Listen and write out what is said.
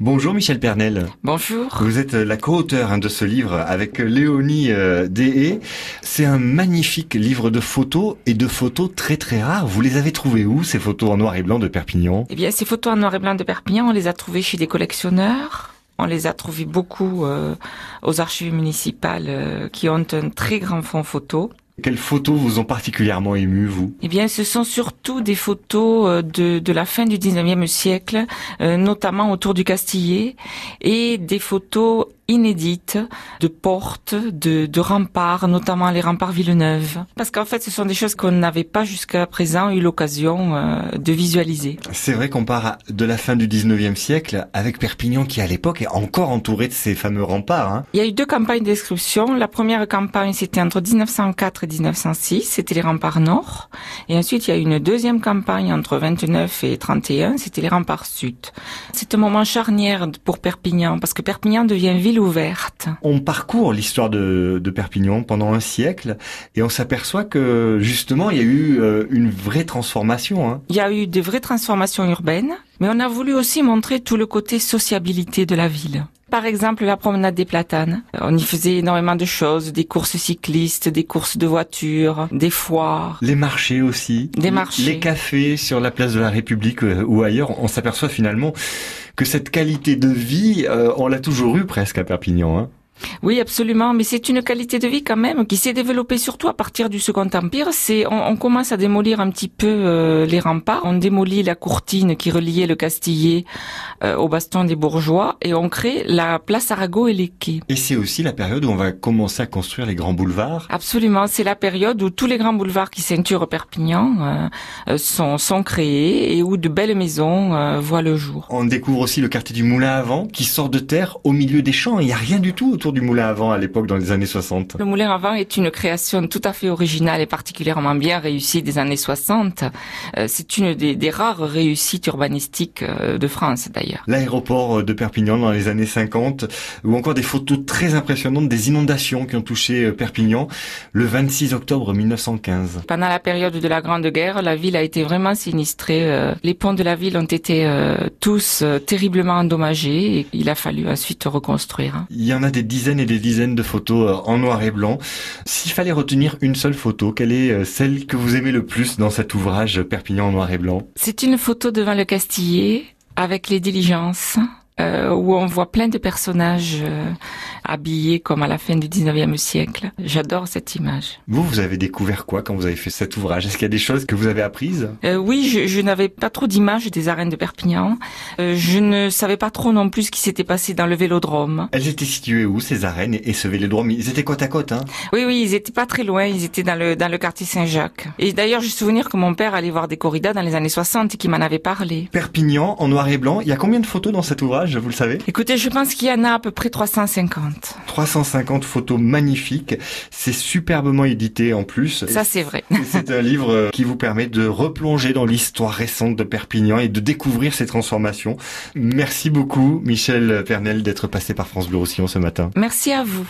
Bonjour Michel Pernel. Bonjour. Vous êtes la co-auteur hein, de ce livre avec Léonie euh, Deshaies. C'est un magnifique livre de photos et de photos très très rares. Vous les avez trouvées où ces photos en noir et blanc de Perpignan? Eh bien, ces photos en noir et blanc de Perpignan, on les a trouvées chez des collectionneurs. On les a trouvées beaucoup euh, aux archives municipales euh, qui ont un très grand fonds photo. Quelles photos vous ont particulièrement ému, vous? Eh bien, ce sont surtout des photos euh, de, de la fin du 19e siècle, euh, notamment autour du Castillet, et des photos inédites de portes, de, de remparts, notamment les remparts Villeneuve. Parce qu'en fait, ce sont des choses qu'on n'avait pas jusqu'à présent eu l'occasion euh, de visualiser. C'est vrai qu'on part de la fin du 19e siècle avec Perpignan qui, à l'époque, est encore entouré de ces fameux remparts. Hein. Il y a eu deux campagnes d'exclusion. La première campagne, c'était entre 1904 et 1906, c'était les remparts nord. Et ensuite, il y a eu une deuxième campagne entre 29 et 31, c'était les remparts sud. C'est un moment charnière pour Perpignan, parce que Perpignan devient ville ouverte. On parcourt l'histoire de, de, Perpignan pendant un siècle et on s'aperçoit que justement il y a eu euh, une vraie transformation. Hein. Il y a eu de vraies transformations urbaines, mais on a voulu aussi montrer tout le côté sociabilité de la ville. Par exemple, la promenade des platanes. On y faisait énormément de choses, des courses cyclistes, des courses de voitures, des foires. Les marchés aussi. Des marchés. Les cafés sur la place de la République euh, ou ailleurs. On s'aperçoit finalement que cette qualité de vie, euh, on l'a toujours eu presque à Perpignan. Hein. Oui, absolument, mais c'est une qualité de vie quand même qui s'est développée surtout à partir du Second Empire. C'est on, on commence à démolir un petit peu euh, les remparts, on démolit la courtine qui reliait le Castillet euh, au bastion des bourgeois et on crée la place Arago et les quais. Et c'est aussi la période où on va commencer à construire les grands boulevards. Absolument, c'est la période où tous les grands boulevards qui ceinturent Perpignan euh, sont sont créés et où de belles maisons euh, voient le jour. On découvre aussi le quartier du Moulin à Vent qui sort de terre au milieu des champs. Il n'y a rien du tout autour du moulin à vent à l'époque dans les années 60. Le moulin à vent est une création tout à fait originale et particulièrement bien réussie des années 60. Euh, c'est une des, des, rares réussites urbanistiques euh, de France d'ailleurs. L'aéroport de Perpignan dans les années 50 ou encore des photos très impressionnantes des inondations qui ont touché euh, Perpignan le 26 octobre 1915. Pendant la période de la Grande Guerre, la ville a été vraiment sinistrée. Les ponts de la ville ont été tous terriblement endommagés et il a fallu ensuite reconstruire. Il y en a des dizaines et des dizaines de photos en noir et blanc. S'il fallait retenir une seule photo, quelle est celle que vous aimez le plus dans cet ouvrage Perpignan en noir et blanc? C'est une photo devant le Castillet avec les diligences. Euh, où on voit plein de personnages euh, habillés comme à la fin du 19e siècle. J'adore cette image. Vous, vous avez découvert quoi quand vous avez fait cet ouvrage? Est-ce qu'il y a des choses que vous avez apprises? Euh, Oui, je, je n'avais pas trop d'images des arènes de Perpignan. Euh, je ne savais pas trop non plus ce qui s'était passé dans le Vélodrome. Elles étaient situées où ces arènes et ce Vélodrome? Ils étaient côte à côte, hein? Oui, oui, ils étaient pas très loin. Ils étaient dans le dans le quartier Saint-Jacques. Et d'ailleurs, j'ai souvenir que mon père allait voir des corridas dans les années 60 et qui m'en avait parlé. Perpignan en noir et blanc. Il y a combien de photos dans cet ouvrage vous le savez? Écoutez, je pense qu'il y en a à peu près 350. 350 photos magnifiques. C'est superbement édité en plus. Ça, c'est vrai. c'est un livre qui vous permet de replonger dans l'histoire récente de Perpignan et de découvrir ses transformations. Merci beaucoup, Michel Pernel, d'être passé par France Bleu Roussillon ce matin. Merci à vous.